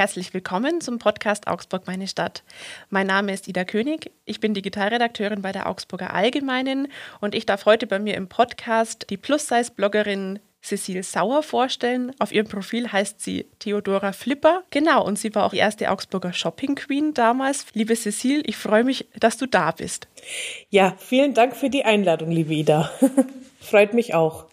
Herzlich willkommen zum Podcast Augsburg meine Stadt. Mein Name ist Ida König, ich bin Digitalredakteurin bei der Augsburger Allgemeinen und ich darf heute bei mir im Podcast die Plus-Size-Bloggerin Cecile Sauer vorstellen. Auf ihrem Profil heißt sie Theodora Flipper. Genau, und sie war auch die erste Augsburger Shopping Queen damals. Liebe Cecile, ich freue mich, dass du da bist. Ja, vielen Dank für die Einladung, liebe Ida. Freut mich auch.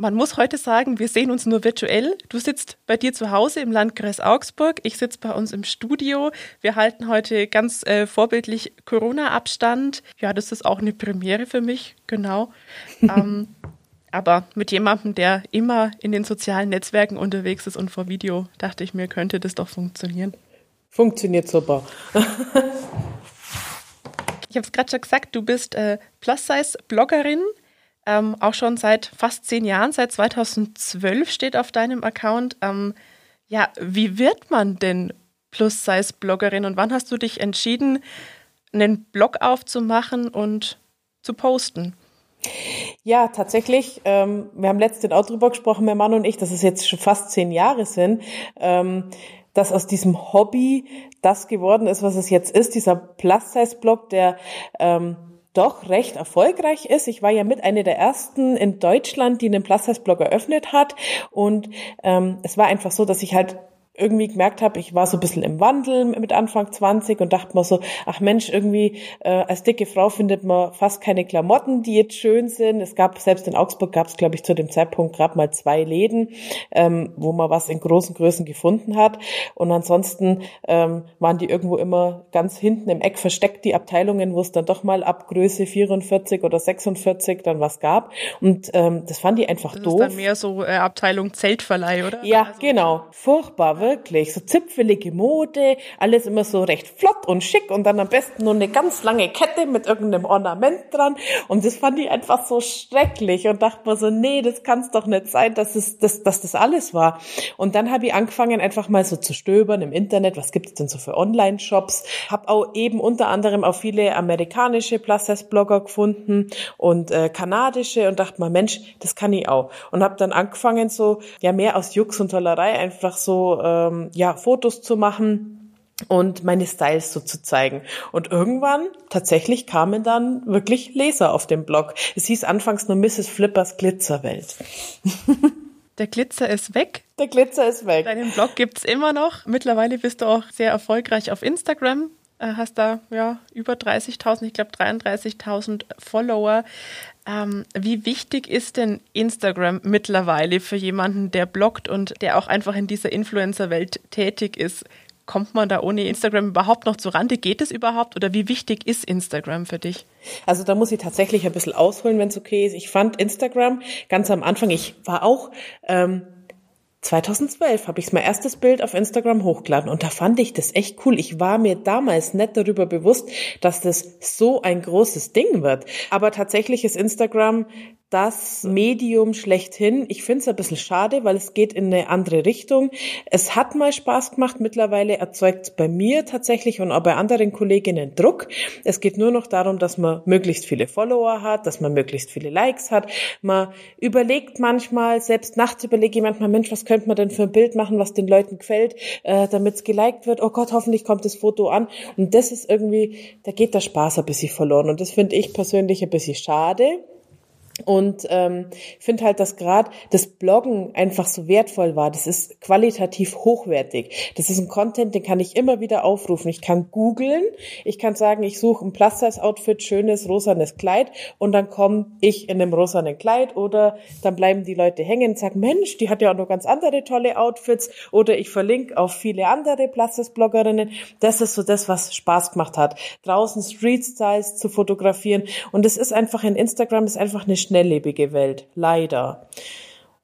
Man muss heute sagen, wir sehen uns nur virtuell. Du sitzt bei dir zu Hause im Landkreis Augsburg, ich sitze bei uns im Studio. Wir halten heute ganz äh, vorbildlich Corona-Abstand. Ja, das ist auch eine Premiere für mich, genau. ähm, aber mit jemandem, der immer in den sozialen Netzwerken unterwegs ist und vor Video, dachte ich mir, könnte das doch funktionieren. Funktioniert super. ich habe es gerade schon gesagt, du bist äh, Plus-Size-Bloggerin ähm, auch schon seit fast zehn Jahren, seit 2012 steht auf deinem Account. Ähm, ja, wie wird man denn Plus-Size-Bloggerin und wann hast du dich entschieden, einen Blog aufzumachen und zu posten? Ja, tatsächlich. Ähm, wir haben letztens auch drüber gesprochen, mein Mann und ich, dass es jetzt schon fast zehn Jahre sind, ähm, dass aus diesem Hobby das geworden ist, was es jetzt ist, dieser Plus-Size-Blog, der ähm, doch recht erfolgreich ist. Ich war ja mit einer der ersten in Deutschland, die einen Plus-Size-Blog eröffnet hat. Und ähm, es war einfach so, dass ich halt irgendwie gemerkt habe, ich war so ein bisschen im Wandel mit Anfang 20 und dachte mir so, ach Mensch, irgendwie äh, als dicke Frau findet man fast keine Klamotten, die jetzt schön sind. Es gab, selbst in Augsburg gab es, glaube ich, zu dem Zeitpunkt gerade mal zwei Läden, ähm, wo man was in großen Größen gefunden hat. Und ansonsten ähm, waren die irgendwo immer ganz hinten im Eck versteckt, die Abteilungen, wo es dann doch mal ab Größe 44 oder 46 dann was gab. Und ähm, das fand die einfach das doof. Das ist dann mehr so äh, Abteilung Zeltverleih, oder? Ja, also, genau. Furchtbar, wirklich. So zipfelige Mode, alles immer so recht flott und schick und dann am besten nur eine ganz lange Kette mit irgendeinem Ornament dran. Und das fand ich einfach so schrecklich und dachte mir so, nee, das kann es doch nicht sein, dass, es, dass, dass das alles war. Und dann habe ich angefangen, einfach mal so zu stöbern im Internet, was gibt es denn so für Online-Shops. Habe auch eben unter anderem auch viele amerikanische Plus-Blogger gefunden und äh, kanadische und dachte mir, Mensch, das kann ich auch. Und habe dann angefangen, so ja mehr aus Jux und Tollerei einfach so äh, ähm, ja, Fotos zu machen und meine Styles so zu zeigen. Und irgendwann tatsächlich kamen dann wirklich Leser auf dem Blog. Es hieß anfangs nur Mrs. Flippers Glitzerwelt. Der Glitzer ist weg. Der Glitzer ist weg. Deinen Blog gibt's immer noch. Mittlerweile bist du auch sehr erfolgreich auf Instagram. Äh, hast da ja über 30.000, ich glaube 33.000 Follower. Ähm, wie wichtig ist denn Instagram mittlerweile für jemanden, der bloggt und der auch einfach in dieser Influencer-Welt tätig ist? Kommt man da ohne Instagram überhaupt noch zu Rande? Geht es überhaupt? Oder wie wichtig ist Instagram für dich? Also da muss ich tatsächlich ein bisschen ausholen, wenn es okay ist. Ich fand Instagram ganz am Anfang, ich war auch ähm, 2012 habe ich mein erstes Bild auf Instagram hochgeladen und da fand ich das echt cool. Ich war mir damals nicht darüber bewusst, dass das so ein großes Ding wird. Aber tatsächlich ist Instagram das Medium schlechthin. Ich finde es ein bisschen schade, weil es geht in eine andere Richtung. Es hat mal Spaß gemacht. Mittlerweile erzeugt bei mir tatsächlich und auch bei anderen Kolleginnen Druck. Es geht nur noch darum, dass man möglichst viele Follower hat, dass man möglichst viele Likes hat. Man überlegt manchmal, selbst nachts überlege ich manchmal, Mensch, was könnte man denn für ein Bild machen, was den Leuten gefällt, äh, damit es geliked wird. Oh Gott, hoffentlich kommt das Foto an. Und das ist irgendwie, da geht der Spaß ein bisschen verloren. Und das finde ich persönlich ein bisschen schade. Und ähm, finde halt, dass gerade das Bloggen einfach so wertvoll war. Das ist qualitativ hochwertig. Das ist ein Content, den kann ich immer wieder aufrufen. Ich kann googeln, ich kann sagen, ich suche ein Plus-Size-Outfit, schönes rosanes Kleid und dann komme ich in einem rosanen Kleid oder dann bleiben die Leute hängen und sagen, Mensch, die hat ja auch noch ganz andere tolle Outfits oder ich verlinke auf viele andere Plus-Size-Bloggerinnen. Das ist so das, was Spaß gemacht hat. Draußen Street-Styles zu fotografieren und es ist einfach in Instagram, ist einfach eine schnelllebige Welt, leider.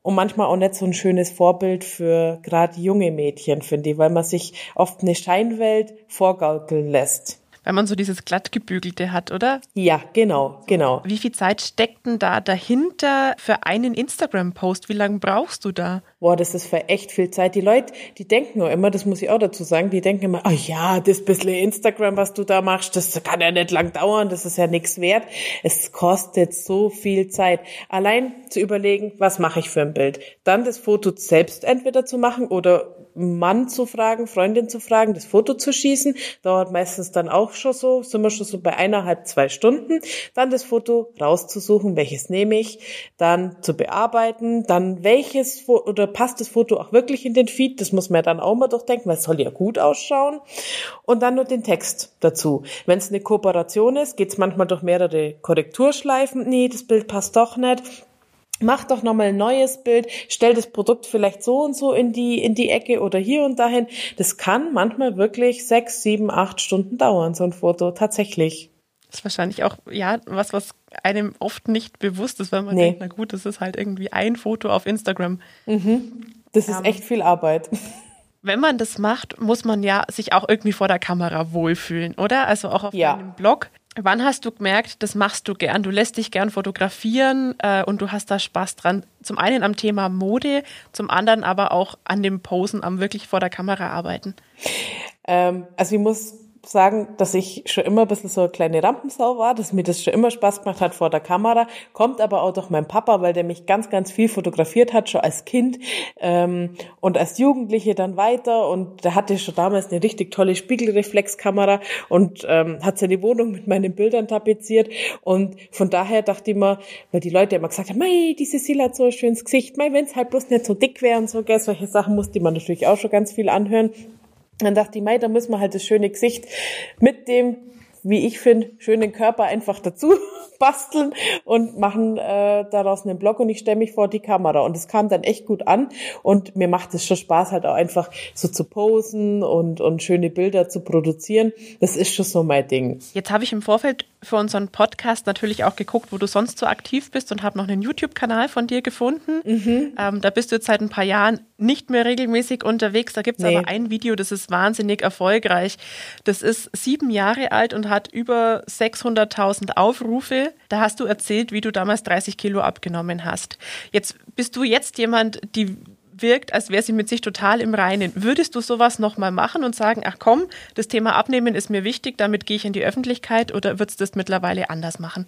Und manchmal auch nicht so ein schönes Vorbild für gerade junge Mädchen, finde ich, weil man sich oft eine Scheinwelt vorgaukeln lässt. Weil man so dieses glattgebügelte hat, oder? Ja, genau, genau. Wie viel Zeit steckt denn da dahinter für einen Instagram-Post? Wie lange brauchst du da? Boah, das ist für echt viel Zeit. Die Leute, die denken nur immer, das muss ich auch dazu sagen, die denken immer, oh ja, das bisschen Instagram, was du da machst, das kann ja nicht lang dauern, das ist ja nichts wert. Es kostet so viel Zeit. Allein zu überlegen, was mache ich für ein Bild. Dann das Foto selbst entweder zu machen oder Mann zu fragen, Freundin zu fragen, das Foto zu schießen. Dauert meistens dann auch schon so, sind wir schon so bei eineinhalb, zwei Stunden. Dann das Foto rauszusuchen, welches nehme ich, dann zu bearbeiten, dann welches oder passt das Foto auch wirklich in den Feed, das muss man ja dann auch mal durchdenken, weil es soll ja gut ausschauen. Und dann nur den Text dazu. Wenn es eine Kooperation ist, geht es manchmal durch mehrere Korrekturschleifen. Nee, das Bild passt doch nicht mach doch nochmal ein neues Bild, stell das Produkt vielleicht so und so in die, in die Ecke oder hier und dahin. Das kann manchmal wirklich sechs, sieben, acht Stunden dauern, so ein Foto, tatsächlich. Das ist wahrscheinlich auch, ja, was, was einem oft nicht bewusst ist, wenn man nee. denkt, na gut, das ist halt irgendwie ein Foto auf Instagram. Mhm. Das ist ähm, echt viel Arbeit. Wenn man das macht, muss man ja sich auch irgendwie vor der Kamera wohlfühlen, oder? Also auch auf ja. deinem Blog Wann hast du gemerkt, das machst du gern? Du lässt dich gern fotografieren äh, und du hast da Spaß dran. Zum einen am Thema Mode, zum anderen aber auch an dem Posen, am wirklich vor der Kamera arbeiten. Ähm, also ich muss sagen, dass ich schon immer ein bisschen so eine kleine Rampensau war, dass mir das schon immer Spaß gemacht hat vor der Kamera, kommt aber auch durch meinen Papa, weil der mich ganz, ganz viel fotografiert hat, schon als Kind ähm, und als Jugendliche dann weiter. Und der hatte schon damals eine richtig tolle Spiegelreflexkamera und ähm, hat seine Wohnung mit meinen Bildern tapeziert. Und von daher dachte ich mir, weil die Leute immer gesagt haben, mei, die Cecilia hat so ein schönes Gesicht, mei, wenn es halt bloß nicht so dick wäre und so, gell, solche Sachen musste man natürlich auch schon ganz viel anhören. Dann dachte ich, mei, da müssen wir halt das schöne Gesicht mit dem wie ich finde, schönen Körper einfach dazu basteln und machen äh, daraus einen Blog und ich stelle mich vor die Kamera. Und es kam dann echt gut an und mir macht es schon Spaß, halt auch einfach so zu posen und, und schöne Bilder zu produzieren. Das ist schon so mein Ding. Jetzt habe ich im Vorfeld für unseren Podcast natürlich auch geguckt, wo du sonst so aktiv bist und habe noch einen YouTube-Kanal von dir gefunden. Mhm. Ähm, da bist du jetzt seit ein paar Jahren nicht mehr regelmäßig unterwegs. Da gibt es nee. aber ein Video, das ist wahnsinnig erfolgreich. Das ist sieben Jahre alt und hat über 600.000 Aufrufe. Da hast du erzählt, wie du damals 30 Kilo abgenommen hast. Jetzt bist du jetzt jemand, die wirkt, als wäre sie mit sich total im Reinen. Würdest du sowas nochmal machen und sagen, ach komm, das Thema Abnehmen ist mir wichtig, damit gehe ich in die Öffentlichkeit oder würdest du das mittlerweile anders machen?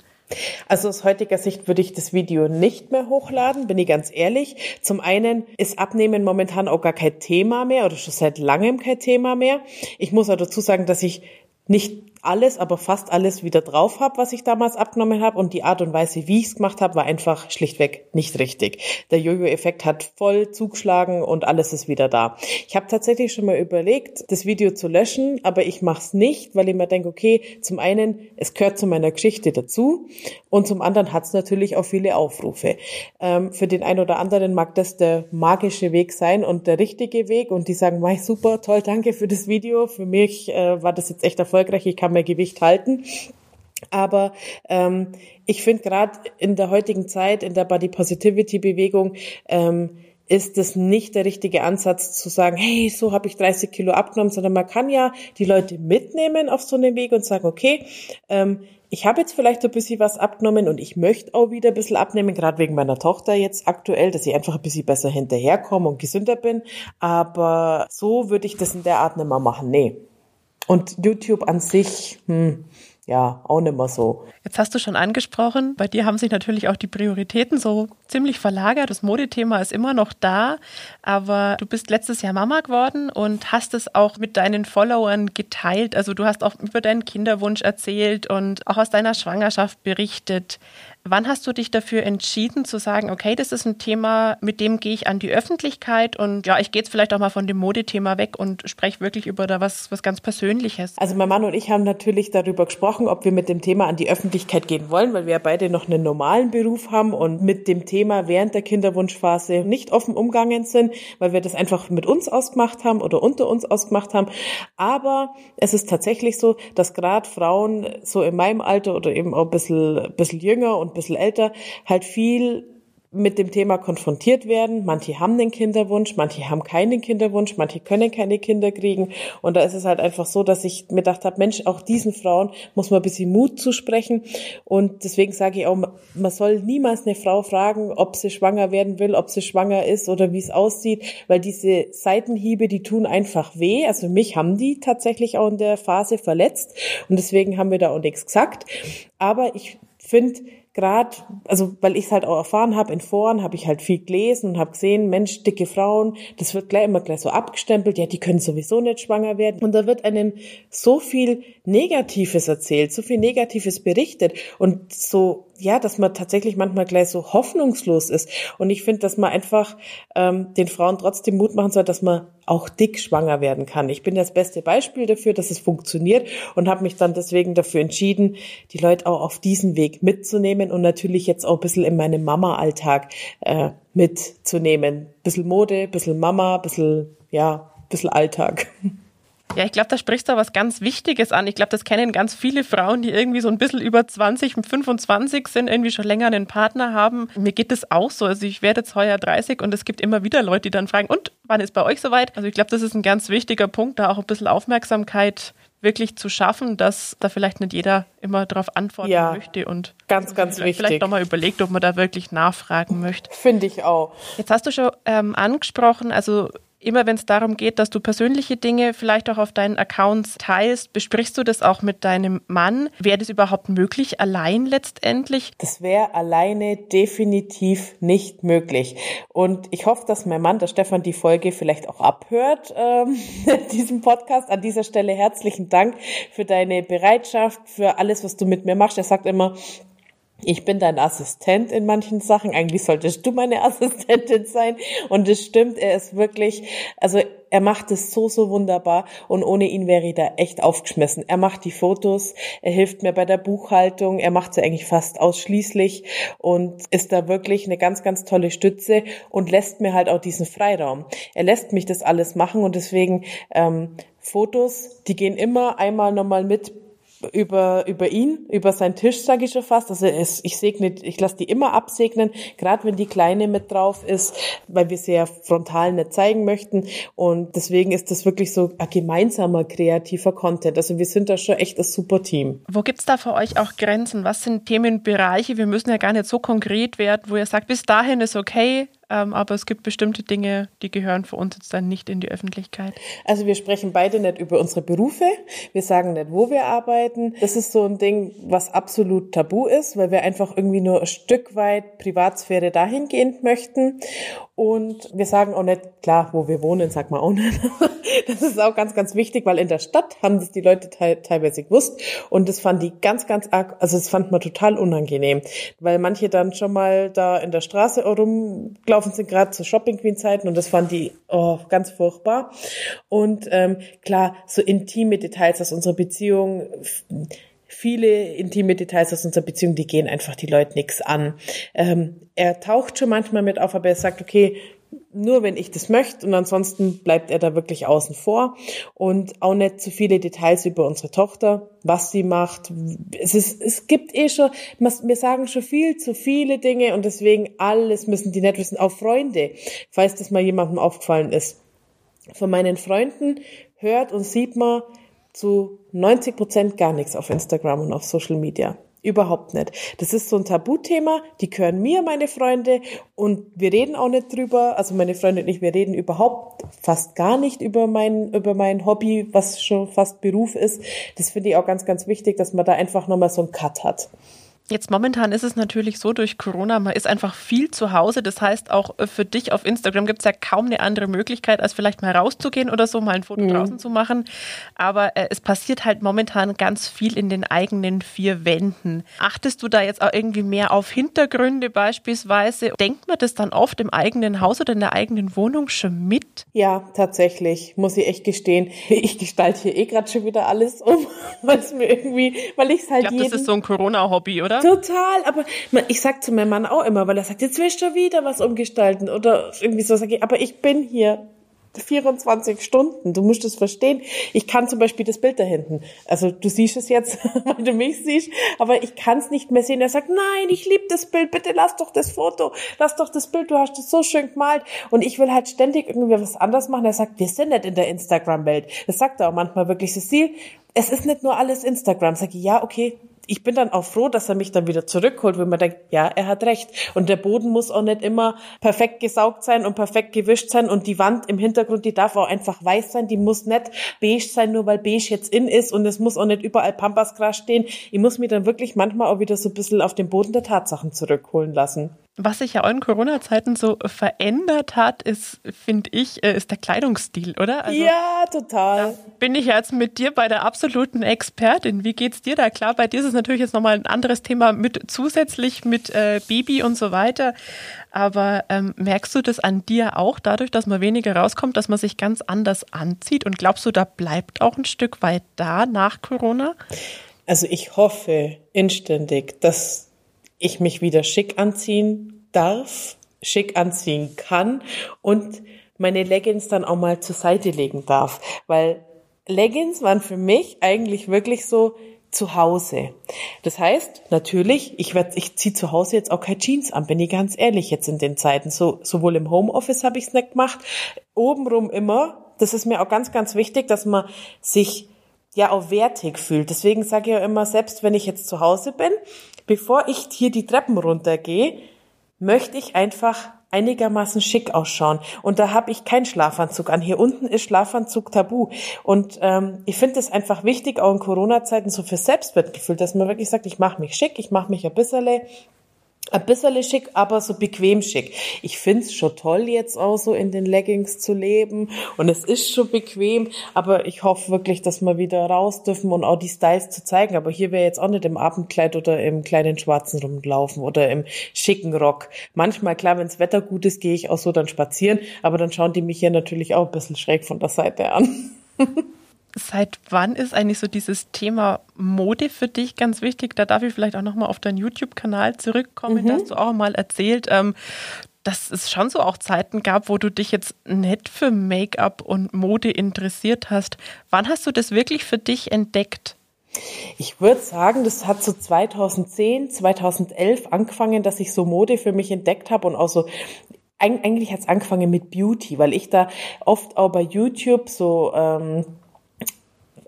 Also aus heutiger Sicht würde ich das Video nicht mehr hochladen, bin ich ganz ehrlich. Zum einen ist Abnehmen momentan auch gar kein Thema mehr oder schon seit langem kein Thema mehr. Ich muss auch dazu sagen, dass ich nicht alles, aber fast alles wieder drauf habe, was ich damals abgenommen habe. Und die Art und Weise, wie ich es gemacht habe, war einfach schlichtweg nicht richtig. Der Jojo-Effekt hat voll zugeschlagen und alles ist wieder da. Ich habe tatsächlich schon mal überlegt, das Video zu löschen, aber ich mache es nicht, weil ich mir denke, okay, zum einen, es gehört zu meiner Geschichte dazu und zum anderen hat es natürlich auch viele Aufrufe. Ähm, für den einen oder anderen mag das der magische Weg sein und der richtige Weg und die sagen, mach super, toll, danke für das Video. Für mich äh, war das jetzt echt erfolgreich. Ich kann mehr Gewicht halten. Aber ähm, ich finde gerade in der heutigen Zeit, in der Body Positivity Bewegung, ähm, ist es nicht der richtige Ansatz zu sagen, hey, so habe ich 30 Kilo abgenommen, sondern man kann ja die Leute mitnehmen auf so einen Weg und sagen, okay, ähm, ich habe jetzt vielleicht ein bisschen was abgenommen und ich möchte auch wieder ein bisschen abnehmen, gerade wegen meiner Tochter jetzt aktuell, dass ich einfach ein bisschen besser hinterherkomme und gesünder bin. Aber so würde ich das in der Art nicht mehr machen. Nee. Und YouTube an sich, hm, ja, auch nicht mehr so. Jetzt hast du schon angesprochen, bei dir haben sich natürlich auch die Prioritäten so ziemlich verlagert. Das Modethema ist immer noch da, aber du bist letztes Jahr Mama geworden und hast es auch mit deinen Followern geteilt. Also du hast auch über deinen Kinderwunsch erzählt und auch aus deiner Schwangerschaft berichtet. Wann hast du dich dafür entschieden zu sagen, okay, das ist ein Thema, mit dem gehe ich an die Öffentlichkeit und ja, ich gehe jetzt vielleicht auch mal von dem Modethema weg und spreche wirklich über da was, was ganz Persönliches? Also mein Mann und ich haben natürlich darüber gesprochen, ob wir mit dem Thema an die Öffentlichkeit gehen wollen, weil wir ja beide noch einen normalen Beruf haben und mit dem Thema während der Kinderwunschphase nicht offen umgangen sind, weil wir das einfach mit uns ausgemacht haben oder unter uns ausgemacht haben. Aber es ist tatsächlich so, dass gerade Frauen so in meinem Alter oder eben auch ein bisschen, ein bisschen jünger und bisschen älter, halt viel mit dem Thema konfrontiert werden. Manche haben den Kinderwunsch, manche haben keinen Kinderwunsch, manche können keine Kinder kriegen. Und da ist es halt einfach so, dass ich mir gedacht habe, Mensch, auch diesen Frauen muss man ein bisschen Mut zusprechen. Und deswegen sage ich auch, man soll niemals eine Frau fragen, ob sie schwanger werden will, ob sie schwanger ist oder wie es aussieht, weil diese Seitenhiebe, die tun einfach weh. Also mich haben die tatsächlich auch in der Phase verletzt. Und deswegen haben wir da auch nichts gesagt. Aber ich finde, gerade, also weil ich es halt auch erfahren habe in Foren, habe ich halt viel gelesen und habe gesehen, Mensch, dicke Frauen, das wird gleich immer gleich so abgestempelt, ja, die können sowieso nicht schwanger werden. Und da wird einem so viel Negatives erzählt, so viel Negatives berichtet und so ja, dass man tatsächlich manchmal gleich so hoffnungslos ist. Und ich finde, dass man einfach ähm, den Frauen trotzdem Mut machen soll, dass man auch dick schwanger werden kann. Ich bin das beste Beispiel dafür, dass es funktioniert und habe mich dann deswegen dafür entschieden, die Leute auch auf diesen Weg mitzunehmen und natürlich jetzt auch ein bisschen in meinem Mama-Alltag äh, mitzunehmen. Bisschen Mode, bisschen Mama, bisschen, ja, bisschen Alltag. Ja, ich glaube, da sprichst du was ganz Wichtiges an. Ich glaube, das kennen ganz viele Frauen, die irgendwie so ein bisschen über 20, 25 sind, irgendwie schon länger einen Partner haben. Mir geht das auch so. Also ich werde jetzt heuer 30 und es gibt immer wieder Leute, die dann fragen, und wann ist bei euch soweit? Also ich glaube, das ist ein ganz wichtiger Punkt, da auch ein bisschen Aufmerksamkeit wirklich zu schaffen, dass da vielleicht nicht jeder immer darauf antworten ja, möchte und ganz, ganz vielleicht, wichtig. Vielleicht nochmal überlegt, ob man da wirklich nachfragen möchte. Finde ich auch. Jetzt hast du schon ähm, angesprochen, also immer wenn es darum geht, dass du persönliche Dinge vielleicht auch auf deinen Accounts teilst, besprichst du das auch mit deinem Mann? Wäre das überhaupt möglich, allein letztendlich? Das wäre alleine definitiv nicht möglich. Und ich hoffe, dass mein Mann, der Stefan, die Folge vielleicht auch abhört, ähm, diesem Podcast. An dieser Stelle herzlichen Dank für deine Bereitschaft, für alles, was du mit mir machst. Er sagt immer, ich bin dein Assistent in manchen Sachen. Eigentlich solltest du meine Assistentin sein. Und es stimmt, er ist wirklich, also er macht es so, so wunderbar. Und ohne ihn wäre ich da echt aufgeschmissen. Er macht die Fotos, er hilft mir bei der Buchhaltung, er macht sie eigentlich fast ausschließlich und ist da wirklich eine ganz, ganz tolle Stütze und lässt mir halt auch diesen Freiraum. Er lässt mich das alles machen und deswegen ähm, Fotos, die gehen immer einmal nochmal mit über, über ihn, über seinen Tisch, sage ich schon fast. Also es, ich segne, ich lasse die immer absegnen, gerade wenn die Kleine mit drauf ist, weil wir sie ja frontal nicht zeigen möchten. Und deswegen ist das wirklich so ein gemeinsamer kreativer Content. Also wir sind da schon echt ein super Team. Wo gibt's da für euch auch Grenzen? Was sind Themenbereiche? Wir müssen ja gar nicht so konkret werden, wo ihr sagt, bis dahin ist okay, ähm, aber es gibt bestimmte Dinge, die gehören für uns jetzt dann nicht in die Öffentlichkeit. Also wir sprechen beide nicht über unsere Berufe. Wir sagen nicht, wo wir arbeiten. Das ist so ein Ding, was absolut tabu ist, weil wir einfach irgendwie nur ein Stück weit Privatsphäre dahingehend möchten. Und wir sagen auch nicht, klar, wo wir wohnen, sag mal auch nicht. Das ist auch ganz, ganz wichtig, weil in der Stadt haben das die Leute te teilweise gewusst. Und das fand die ganz, ganz arg, also das fand man total unangenehm, weil manche dann schon mal da in der Straße rumgelaufen sind, gerade zu Shopping Queen Zeiten. Und das fand die oh, ganz furchtbar. Und ähm, klar, so intime Details aus unserer Beziehung viele intime Details aus unserer Beziehung, die gehen einfach die Leute nichts an. Ähm, er taucht schon manchmal mit auf, aber er sagt, okay, nur wenn ich das möchte und ansonsten bleibt er da wirklich außen vor und auch nicht zu viele Details über unsere Tochter, was sie macht. Es ist, es gibt eh schon, wir sagen schon viel zu viele Dinge und deswegen alles müssen die nicht wissen, auch Freunde, falls das mal jemandem aufgefallen ist. Von meinen Freunden hört und sieht man, zu 90 Prozent gar nichts auf Instagram und auf Social Media. Überhaupt nicht. Das ist so ein Tabuthema, die gehören mir, meine Freunde, und wir reden auch nicht drüber. Also meine Freunde und ich, wir reden überhaupt fast gar nicht über mein, über mein Hobby, was schon fast Beruf ist. Das finde ich auch ganz, ganz wichtig, dass man da einfach nochmal so einen Cut hat. Jetzt momentan ist es natürlich so durch Corona, man ist einfach viel zu Hause. Das heißt, auch für dich auf Instagram gibt es ja kaum eine andere Möglichkeit, als vielleicht mal rauszugehen oder so, mal ein Foto mhm. draußen zu machen. Aber äh, es passiert halt momentan ganz viel in den eigenen vier Wänden. Achtest du da jetzt auch irgendwie mehr auf Hintergründe beispielsweise? Denkt man das dann oft im eigenen Haus oder in der eigenen Wohnung schon mit? Ja, tatsächlich, muss ich echt gestehen. Ich gestalte hier eh gerade schon wieder alles um, weil es mir irgendwie, weil ich es halt. Ich glaube, das ist so ein Corona-Hobby, oder? Oder? Total, aber ich sag zu meinem Mann auch immer, weil er sagt, jetzt willst du wieder was umgestalten oder irgendwie so, sag ich, aber ich bin hier 24 Stunden. Du musst es verstehen. Ich kann zum Beispiel das Bild da hinten. Also du siehst es jetzt, weil du mich siehst, aber ich kann es nicht mehr sehen. Er sagt, nein, ich liebe das Bild. Bitte lass doch das Foto. Lass doch das Bild. Du hast es so schön gemalt. Und ich will halt ständig irgendwie was anderes machen. Er sagt, wir sind nicht in der Instagram-Welt. Das sagt er auch manchmal wirklich, Cecile, es ist nicht nur alles Instagram. Sag ich, ja, okay, ich bin dann auch froh, dass er mich dann wieder zurückholt, wenn man denkt, ja, er hat recht. Und der Boden muss auch nicht immer perfekt gesaugt sein und perfekt gewischt sein und die Wand im Hintergrund, die darf auch einfach weiß sein, die muss nicht beige sein, nur weil beige jetzt in ist und es muss auch nicht überall Pampasgras stehen. Ich muss mich dann wirklich manchmal auch wieder so ein bisschen auf den Boden der Tatsachen zurückholen lassen. Was sich ja auch in Corona-Zeiten so verändert hat, ist, finde ich, äh, ist der Kleidungsstil, oder? Also, ja, total. bin ich jetzt mit dir bei der absoluten Expertin. Wie geht's dir da? Klar, bei dir ist es natürlich jetzt nochmal ein anderes Thema mit zusätzlich mit äh, Baby und so weiter. Aber ähm, merkst du das an dir auch, dadurch, dass man weniger rauskommt, dass man sich ganz anders anzieht? Und glaubst du, da bleibt auch ein Stück weit da nach Corona? Also ich hoffe inständig, dass ich mich wieder schick anziehen darf, schick anziehen kann und meine Leggings dann auch mal zur Seite legen darf, weil Leggings waren für mich eigentlich wirklich so zu Hause. Das heißt, natürlich, ich werd, ich ziehe zu Hause jetzt auch keine Jeans an, bin ich ganz ehrlich jetzt in den Zeiten. So, sowohl im Homeoffice habe ich es nicht gemacht, obenrum immer. Das ist mir auch ganz, ganz wichtig, dass man sich ja auch wertig fühlt. Deswegen sage ich ja immer, selbst wenn ich jetzt zu Hause bin, bevor ich hier die Treppen runtergehe, möchte ich einfach einigermaßen schick ausschauen. Und da habe ich keinen Schlafanzug an. Hier unten ist Schlafanzug tabu. Und ähm, ich finde es einfach wichtig, auch in Corona-Zeiten so für Selbstwertgefühl, dass man wirklich sagt, ich mache mich schick, ich mache mich ein bisschen ein bisschen schick, aber so bequem schick. Ich find's schon toll, jetzt auch so in den Leggings zu leben und es ist schon bequem, aber ich hoffe wirklich, dass wir wieder raus dürfen und auch die Styles zu zeigen. Aber hier wäre jetzt auch nicht im Abendkleid oder im kleinen Schwarzen rumlaufen oder im schicken Rock. Manchmal, klar, wenns Wetter gut ist, gehe ich auch so dann spazieren, aber dann schauen die mich hier natürlich auch ein bisschen schräg von der Seite an. Seit wann ist eigentlich so dieses Thema Mode für dich ganz wichtig? Da darf ich vielleicht auch nochmal auf deinen YouTube-Kanal zurückkommen. Mhm. Da hast du auch mal erzählt, ähm, dass es schon so auch Zeiten gab, wo du dich jetzt nicht für Make-up und Mode interessiert hast. Wann hast du das wirklich für dich entdeckt? Ich würde sagen, das hat so 2010, 2011 angefangen, dass ich so Mode für mich entdeckt habe und auch so eigentlich hat es angefangen mit Beauty, weil ich da oft auch bei YouTube so ähm,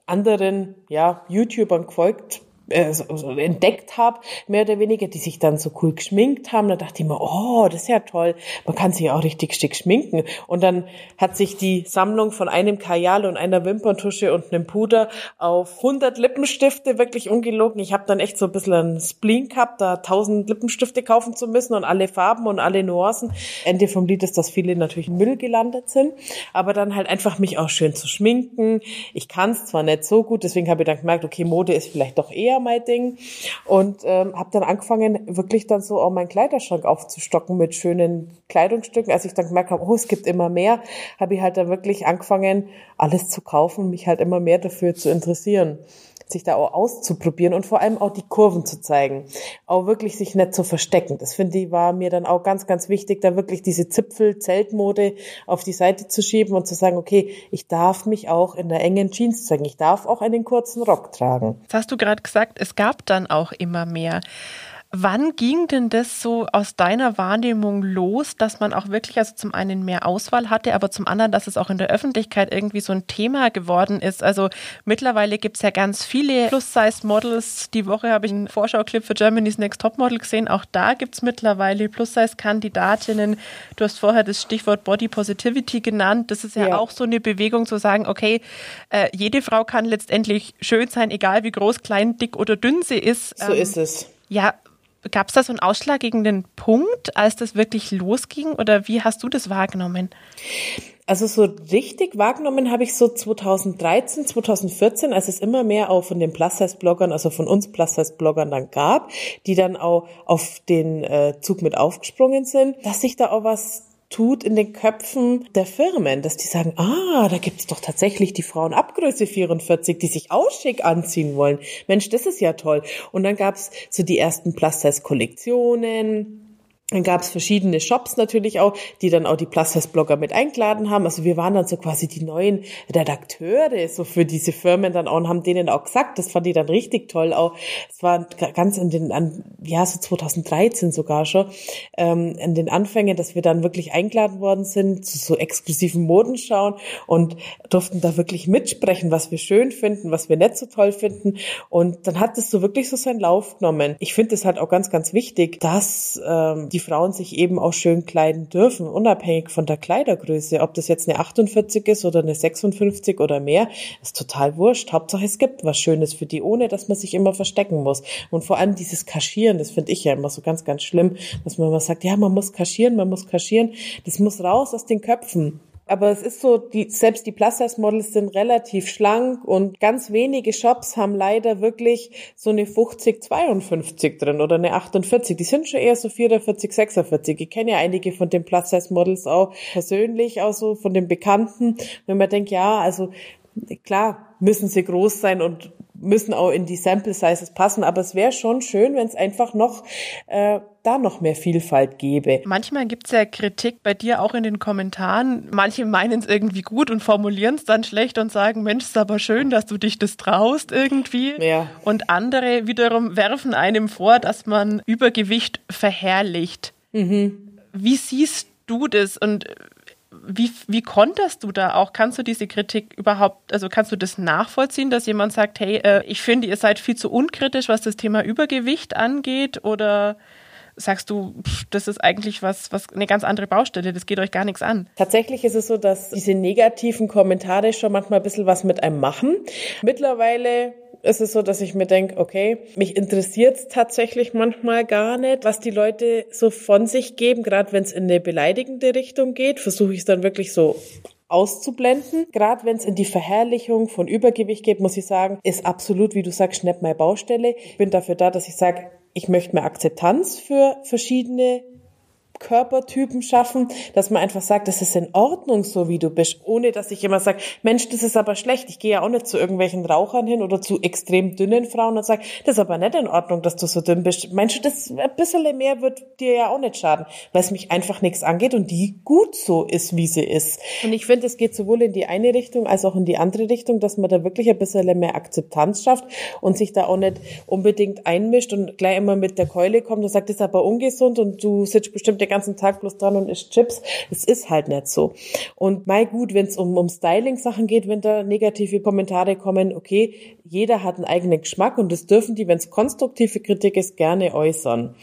anderen ja, YouTubern gefolgt äh, so entdeckt habe, mehr oder weniger, die sich dann so cool geschminkt haben. Da dachte ich mir, oh, das ist ja toll. Man kann sich auch richtig schick schminken. Und dann hat sich die Sammlung von einem Kajal und einer Wimperntusche und einem Puder auf 100 Lippenstifte wirklich ungelogen. Ich habe dann echt so ein bisschen einen Spleen gehabt, da 1000 Lippenstifte kaufen zu müssen und alle Farben und alle Nuancen. Ende vom Lied ist, dass viele natürlich Müll gelandet sind. Aber dann halt einfach mich auch schön zu schminken. Ich kann es zwar nicht so gut, deswegen habe ich dann gemerkt, okay, Mode ist vielleicht doch eher mein Ding und ähm, habe dann angefangen, wirklich dann so auch meinen Kleiderschrank aufzustocken mit schönen Kleidungsstücken. Als ich dann gemerkt habe, oh, es gibt immer mehr, habe ich halt dann wirklich angefangen, alles zu kaufen, mich halt immer mehr dafür zu interessieren sich da auch auszuprobieren und vor allem auch die Kurven zu zeigen. Auch wirklich sich nicht zu verstecken. Das finde ich war mir dann auch ganz, ganz wichtig, da wirklich diese Zipfel-Zeltmode auf die Seite zu schieben und zu sagen, okay, ich darf mich auch in der engen Jeans zeigen. Ich darf auch einen kurzen Rock tragen. Das hast du gerade gesagt, es gab dann auch immer mehr. Wann ging denn das so aus deiner Wahrnehmung los, dass man auch wirklich also zum einen mehr Auswahl hatte, aber zum anderen, dass es auch in der Öffentlichkeit irgendwie so ein Thema geworden ist? Also mittlerweile gibt es ja ganz viele Plus-Size-Models. Die Woche habe ich einen Vorschauclip für Germany's Next Topmodel gesehen. Auch da gibt es mittlerweile Plus-Size-Kandidatinnen. Du hast vorher das Stichwort Body Positivity genannt. Das ist ja, ja. auch so eine Bewegung zu sagen, okay, äh, jede Frau kann letztendlich schön sein, egal wie groß, klein, dick oder dünn sie ist. So ähm, ist es. Ja, Gab es da so einen ausschlaggebenden Punkt, als das wirklich losging oder wie hast du das wahrgenommen? Also so richtig wahrgenommen habe ich so 2013, 2014, als es immer mehr auch von den Plus-Size-Bloggern, also von uns Plus-Size-Bloggern dann gab, die dann auch auf den äh, Zug mit aufgesprungen sind, dass sich da auch was tut in den Köpfen der Firmen, dass die sagen, ah, da gibt's doch tatsächlich die Frauen ab Größe 44, die sich auch schick anziehen wollen. Mensch, das ist ja toll. Und dann gab's so die ersten Plus-Size-Kollektionen, Dann gab es verschiedene Shops natürlich auch, die dann auch die Plus-Size-Blogger mit eingeladen haben. Also wir waren dann so quasi die neuen Redakteure so für diese Firmen dann auch und haben denen auch gesagt, das fand ich dann richtig toll auch. Es war ganz in den, an, ja so 2013 sogar schon, ähm, in den Anfängen, dass wir dann wirklich eingeladen worden sind zu so exklusiven Modenschauen und durften da wirklich mitsprechen, was wir schön finden, was wir nicht so toll finden. Und dann hat es so wirklich so seinen Lauf genommen. Ich finde es halt auch ganz, ganz wichtig, dass ähm, die die Frauen sich eben auch schön kleiden dürfen, unabhängig von der Kleidergröße. Ob das jetzt eine 48 ist oder eine 56 oder mehr, ist total wurscht. Hauptsache es gibt was Schönes für die, ohne dass man sich immer verstecken muss. Und vor allem dieses Kaschieren, das finde ich ja immer so ganz, ganz schlimm, dass man immer sagt, ja, man muss kaschieren, man muss kaschieren. Das muss raus aus den Köpfen. Aber es ist so, die, selbst die Plus-Size-Models sind relativ schlank und ganz wenige Shops haben leider wirklich so eine 50, 52 drin oder eine 48. Die sind schon eher so 44, 46. Ich kenne ja einige von den Plus-Size-Models auch persönlich, auch so von den Bekannten. Wenn man denkt, ja, also klar müssen sie groß sein und müssen auch in die Sample Sizes passen, aber es wäre schon schön, wenn es einfach noch äh, da noch mehr Vielfalt gäbe. Manchmal gibt es ja Kritik bei dir auch in den Kommentaren. Manche meinen es irgendwie gut und formulieren es dann schlecht und sagen, Mensch, ist aber schön, dass du dich das traust irgendwie. Ja. Und andere wiederum werfen einem vor, dass man Übergewicht verherrlicht. Mhm. Wie siehst du das und wie, wie konterst du da auch? Kannst du diese Kritik überhaupt, also kannst du das nachvollziehen, dass jemand sagt, hey, äh, ich finde, ihr seid viel zu unkritisch, was das Thema Übergewicht angeht? Oder sagst du, pff, das ist eigentlich was, was eine ganz andere Baustelle, das geht euch gar nichts an? Tatsächlich ist es so, dass diese negativen Kommentare schon manchmal ein bisschen was mit einem machen. Mittlerweile ist es so, dass ich mir denke, okay, mich interessiert es tatsächlich manchmal gar nicht, was die Leute so von sich geben. Gerade wenn es in eine beleidigende Richtung geht, versuche ich es dann wirklich so auszublenden. Gerade wenn es in die Verherrlichung von Übergewicht geht, muss ich sagen, ist absolut, wie du sagst, nicht meine Baustelle. Ich bin dafür da, dass ich sage, ich möchte mehr Akzeptanz für verschiedene Körpertypen schaffen, dass man einfach sagt, das ist in Ordnung, so wie du bist, ohne dass ich immer sage, Mensch, das ist aber schlecht. Ich gehe ja auch nicht zu irgendwelchen Rauchern hin oder zu extrem dünnen Frauen und sage, das ist aber nicht in Ordnung, dass du so dünn bist. Mensch, das ein bisschen mehr wird dir ja auch nicht schaden, weil es mich einfach nichts angeht und die gut so ist, wie sie ist. Und ich finde, es geht sowohl in die eine Richtung als auch in die andere Richtung, dass man da wirklich ein bisschen mehr Akzeptanz schafft und sich da auch nicht unbedingt einmischt und gleich immer mit der Keule kommt und sagt, das ist aber ungesund und du sitzt bestimmt den ganzen Tag bloß dran und isst Chips. Es ist halt nicht so. Und mal gut, wenn es um, um Styling-Sachen geht, wenn da negative Kommentare kommen, okay, jeder hat einen eigenen Geschmack und das dürfen die, wenn es konstruktive Kritik ist, gerne äußern.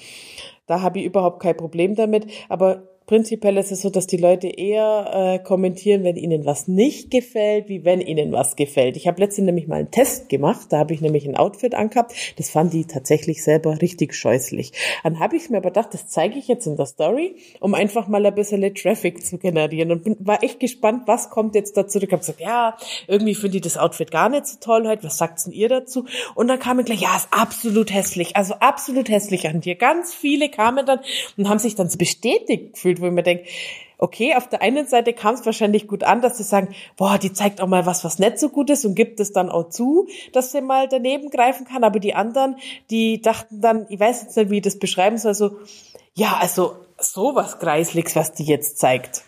Da habe ich überhaupt kein Problem damit. Aber Prinzipiell ist es so, dass die Leute eher äh, kommentieren, wenn ihnen was nicht gefällt, wie wenn ihnen was gefällt. Ich habe letztens nämlich mal einen Test gemacht, da habe ich nämlich ein Outfit angehabt, das fand die tatsächlich selber richtig scheußlich. Dann habe ich mir aber gedacht, das zeige ich jetzt in der Story, um einfach mal ein bisschen Traffic zu generieren und bin, war echt gespannt, was kommt jetzt da zurück. Ich habe gesagt, ja, irgendwie finde ich das Outfit gar nicht so toll heute, was sagt's denn ihr dazu? Und dann kam mir gleich, ja, ist absolut hässlich, also absolut hässlich an dir. Ganz viele kamen dann und haben sich dann bestätigt gefühlt, gefühlt, wo ich mir denke, okay, auf der einen Seite kam es wahrscheinlich gut an, dass sie sagen, boah, die zeigt auch mal was, was nicht so gut ist und gibt es dann auch zu, dass sie mal daneben greifen kann. Aber die anderen, die dachten dann, ich weiß jetzt nicht, wie ich das beschreiben soll, so, ja, also sowas Kreisligs, was die jetzt zeigt.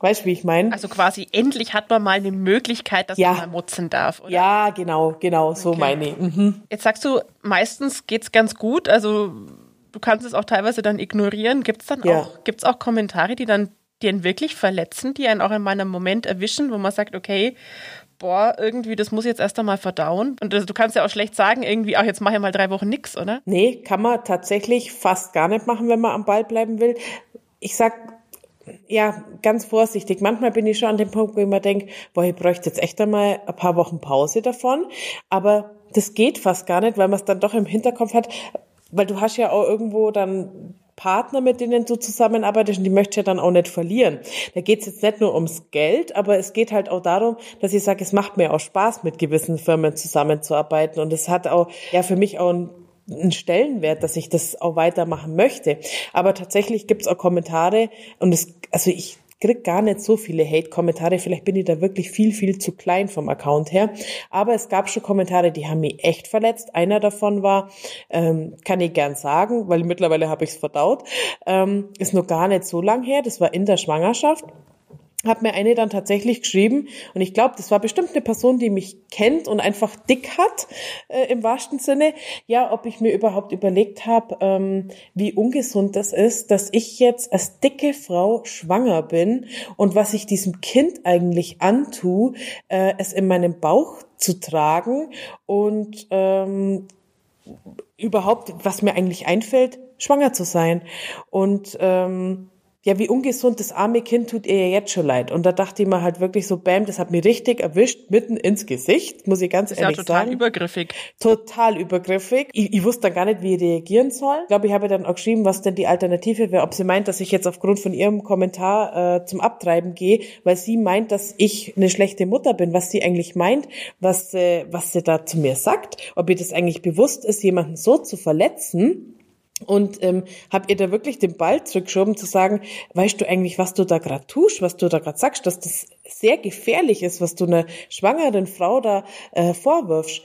Weißt du, wie ich meine? Also quasi endlich hat man mal eine Möglichkeit, dass ja. man mal mutzen darf, oder? Ja, genau, genau, so okay. meine ich. Mhm. Jetzt sagst du, meistens geht's ganz gut, also du kannst es auch teilweise dann ignorieren. Gibt es dann ja. auch, gibt's auch Kommentare, die dann die einen wirklich verletzen, die einen auch in meinem Moment erwischen, wo man sagt, okay, boah, irgendwie, das muss ich jetzt erst einmal verdauen. Und das, du kannst ja auch schlecht sagen, irgendwie, ach, jetzt mache ich mal drei Wochen nichts, oder? Nee, kann man tatsächlich fast gar nicht machen, wenn man am Ball bleiben will. Ich sag, ja, ganz vorsichtig. Manchmal bin ich schon an dem Punkt, wo ich mir denke, boah, ich bräuchte jetzt echt einmal ein paar Wochen Pause davon. Aber das geht fast gar nicht, weil man es dann doch im Hinterkopf hat, weil du hast ja auch irgendwo dann Partner, mit denen du zusammenarbeitest und die möchtest ja dann auch nicht verlieren. Da geht's jetzt nicht nur ums Geld, aber es geht halt auch darum, dass ich sage, es macht mir auch Spaß, mit gewissen Firmen zusammenzuarbeiten und es hat auch ja für mich auch ein einen Stellenwert, dass ich das auch weitermachen möchte. Aber tatsächlich gibt's auch Kommentare und es, also ich krieg gar nicht so viele Hate-Kommentare. Vielleicht bin ich da wirklich viel, viel zu klein vom Account her. Aber es gab schon Kommentare, die haben mich echt verletzt. Einer davon war, ähm, kann ich gern sagen, weil mittlerweile habe ich es verdaut, ähm, ist noch gar nicht so lang her. Das war in der Schwangerschaft hat mir eine dann tatsächlich geschrieben und ich glaube, das war bestimmt eine Person, die mich kennt und einfach dick hat äh, im wahrsten Sinne. Ja, ob ich mir überhaupt überlegt habe, ähm, wie ungesund das ist, dass ich jetzt als dicke Frau schwanger bin und was ich diesem Kind eigentlich antue, äh, es in meinem Bauch zu tragen und ähm, überhaupt, was mir eigentlich einfällt, schwanger zu sein und ähm, ja, wie ungesund das arme Kind tut ihr ja jetzt schon leid. Und da dachte ich mir halt wirklich so, bam, das hat mich richtig erwischt, mitten ins Gesicht, muss ich ganz das ehrlich sagen. Ja, total sagen. übergriffig. Total übergriffig. Ich, ich wusste dann gar nicht, wie ich reagieren soll. Ich glaube, ich habe dann auch geschrieben, was denn die Alternative wäre, ob sie meint, dass ich jetzt aufgrund von ihrem Kommentar äh, zum Abtreiben gehe, weil sie meint, dass ich eine schlechte Mutter bin, was sie eigentlich meint, was, äh, was sie da zu mir sagt, ob ihr das eigentlich bewusst ist, jemanden so zu verletzen und ähm, habe ihr da wirklich den Ball zurückgeschoben zu sagen, weißt du eigentlich, was du da gerade tust, was du da gerade sagst, dass das sehr gefährlich ist, was du einer schwangeren Frau da äh, vorwirfst.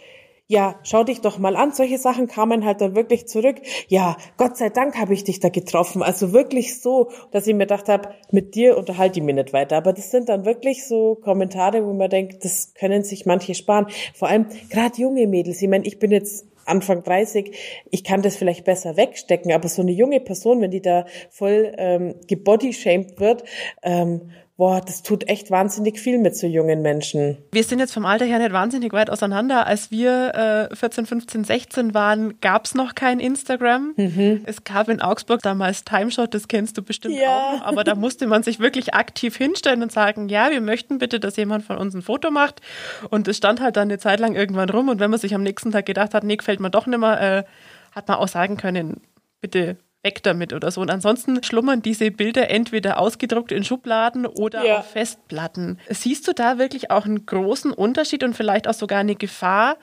Ja, schau dich doch mal an. Solche Sachen kamen halt dann wirklich zurück. Ja, Gott sei Dank habe ich dich da getroffen. Also wirklich so, dass ich mir gedacht habe, mit dir unterhalte ich mich nicht weiter. Aber das sind dann wirklich so Kommentare, wo man denkt, das können sich manche sparen. Vor allem gerade junge Mädels. Ich meine, ich bin jetzt Anfang 30, ich kann das vielleicht besser wegstecken, aber so eine junge Person, wenn die da voll ähm, gebodyshamed wird, ähm, boah, das tut echt wahnsinnig viel mit so jungen Menschen. Wir sind jetzt vom Alter her nicht wahnsinnig weit auseinander. Als wir äh, 14, 15, 16 waren, gab es noch kein Instagram. Mhm. Es gab in Augsburg damals Timeshot, das kennst du bestimmt ja. auch noch, aber da musste man sich wirklich aktiv hinstellen und sagen, ja, wir möchten bitte, dass jemand von uns ein Foto macht. Und es stand halt dann eine Zeit lang irgendwann rum und wenn man sich am nächsten Tag gedacht hat, nee, gefällt mir doch nicht mehr, äh, hat man auch sagen können, bitte weg damit oder so. Und ansonsten schlummern diese Bilder entweder ausgedruckt in Schubladen oder ja. auf Festplatten. Siehst du da wirklich auch einen großen Unterschied und vielleicht auch sogar eine Gefahr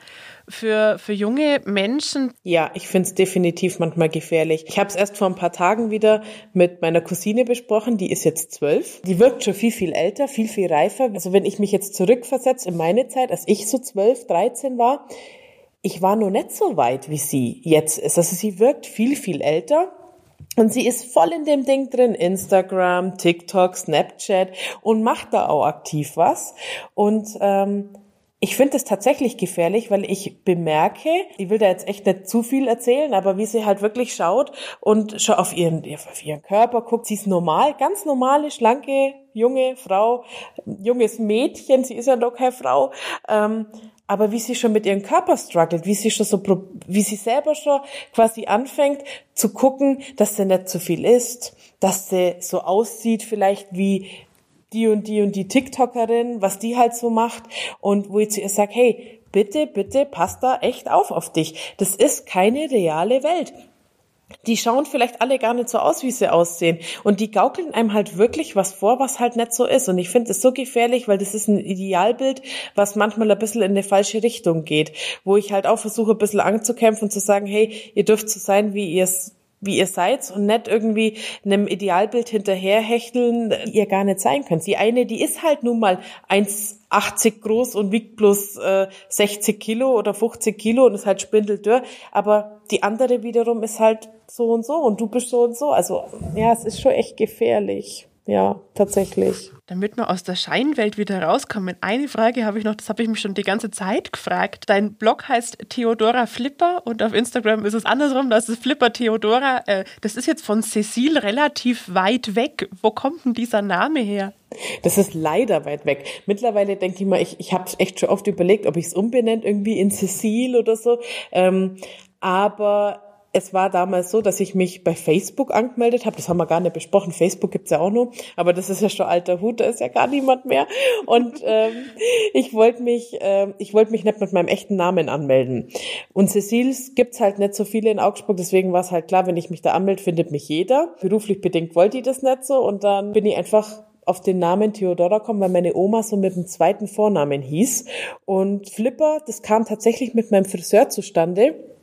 für, für junge Menschen? Ja, ich finde es definitiv manchmal gefährlich. Ich habe es erst vor ein paar Tagen wieder mit meiner Cousine besprochen, die ist jetzt zwölf. Die wirkt schon viel, viel älter, viel, viel reifer. Also wenn ich mich jetzt zurückversetze in meine Zeit, als ich so zwölf, dreizehn war, ich war noch nicht so weit, wie sie jetzt ist. Also sie wirkt viel, viel älter. Und sie ist voll in dem Ding drin, Instagram, TikTok, Snapchat und macht da auch aktiv was. Und ähm, ich finde es tatsächlich gefährlich, weil ich bemerke, ich will da jetzt echt nicht zu viel erzählen, aber wie sie halt wirklich schaut und schon auf ihren, auf ihren Körper guckt, sie ist normal, ganz normale, schlanke, junge Frau, junges Mädchen, sie ist ja noch keine Frau, ähm, aber wie sie schon mit ihrem Körper struggelt, wie sie schon so, wie sie selber schon quasi anfängt zu gucken, dass sie nicht zu viel isst, dass sie so aussieht vielleicht wie die und die und die TikTokerin, was die halt so macht und wo ich zu ihr sage, hey, bitte, bitte, passt da echt auf auf dich. Das ist keine reale Welt die schauen vielleicht alle gar nicht so aus, wie sie aussehen. Und die gaukeln einem halt wirklich was vor, was halt nicht so ist. Und ich finde es so gefährlich, weil das ist ein Idealbild, was manchmal ein bisschen in eine falsche Richtung geht. Wo ich halt auch versuche, ein bisschen anzukämpfen und zu sagen, hey, ihr dürft so sein, wie ihr es wie ihr seid und nicht irgendwie einem Idealbild hinterherhechteln, ihr gar nicht sein könnt. Die eine, die ist halt nun mal 1,80 groß und wiegt bloß äh, 60 Kilo oder 50 Kilo und ist halt spindeldürr, aber die andere wiederum ist halt so und so und du bist so und so. Also ja, es ist schon echt gefährlich. Ja, tatsächlich. Damit wir aus der Scheinwelt wieder rauskommen, eine Frage habe ich noch, das habe ich mich schon die ganze Zeit gefragt. Dein Blog heißt Theodora Flipper und auf Instagram ist es andersrum, das ist Flipper Theodora. Äh, das ist jetzt von Cecile relativ weit weg. Wo kommt denn dieser Name her? Das ist leider weit weg. Mittlerweile denke ich mal, ich, ich habe echt schon oft überlegt, ob ich es umbenenne, irgendwie in Cecile oder so. Ähm, aber es war damals so, dass ich mich bei Facebook angemeldet habe. Das haben wir gar nicht besprochen. Facebook gibt's ja auch noch, aber das ist ja schon alter Hut, da ist ja gar niemand mehr. Und ähm, ich wollte mich, äh, ich wollte mich nicht mit meinem echten Namen anmelden. Und Cecils gibt's halt nicht so viele in Augsburg, deswegen war es halt klar, wenn ich mich da anmelde, findet mich jeder. Beruflich bedingt wollte ich das nicht so und dann bin ich einfach auf den Namen Theodora kommen, weil meine Oma so mit dem zweiten Vornamen hieß. Und Flipper, das kam tatsächlich mit meinem Friseur zustande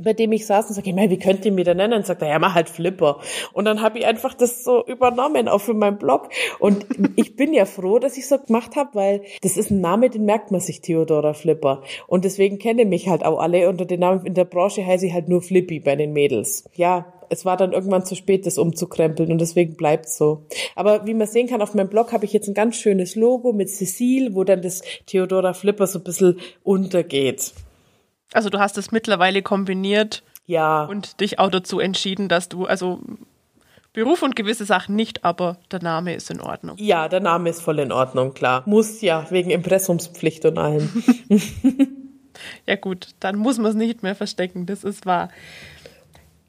bei dem ich saß und sage, hey, wie könnt ihr mir denn nennen? Und sagt er, ja, mach halt Flipper. Und dann habe ich einfach das so übernommen, auch für meinen Blog. Und ich bin ja froh, dass ich so gemacht habe, weil das ist ein Name, den merkt man sich, Theodora Flipper. Und deswegen kennen mich halt auch alle unter den Namen. In der Branche heiße ich halt nur Flippy bei den Mädels. Ja, es war dann irgendwann zu spät, das umzukrempeln und deswegen bleibt's so. Aber wie man sehen kann, auf meinem Blog habe ich jetzt ein ganz schönes Logo mit Cecile, wo dann das Theodora Flipper so ein bisschen untergeht. Also du hast es mittlerweile kombiniert ja. und dich auch dazu entschieden, dass du, also Beruf und gewisse Sachen nicht, aber der Name ist in Ordnung. Ja, der Name ist voll in Ordnung, klar. Muss ja, wegen Impressumspflicht und allem. ja gut, dann muss man es nicht mehr verstecken, das ist wahr.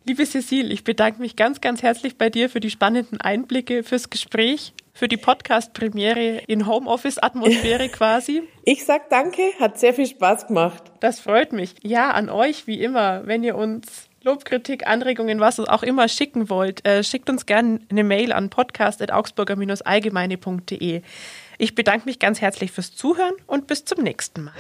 Liebe Cecile, ich bedanke mich ganz, ganz herzlich bei dir für die spannenden Einblicke, fürs Gespräch, für die Podcast-Premiere in Homeoffice-Atmosphäre quasi. Ich sag danke, hat sehr viel Spaß gemacht. Das freut mich. Ja, an euch wie immer, wenn ihr uns Lob, Kritik, Anregungen, was auch immer schicken wollt, äh, schickt uns gerne eine Mail an podcast.augsburger-allgemeine.de. Ich bedanke mich ganz herzlich fürs Zuhören und bis zum nächsten Mal.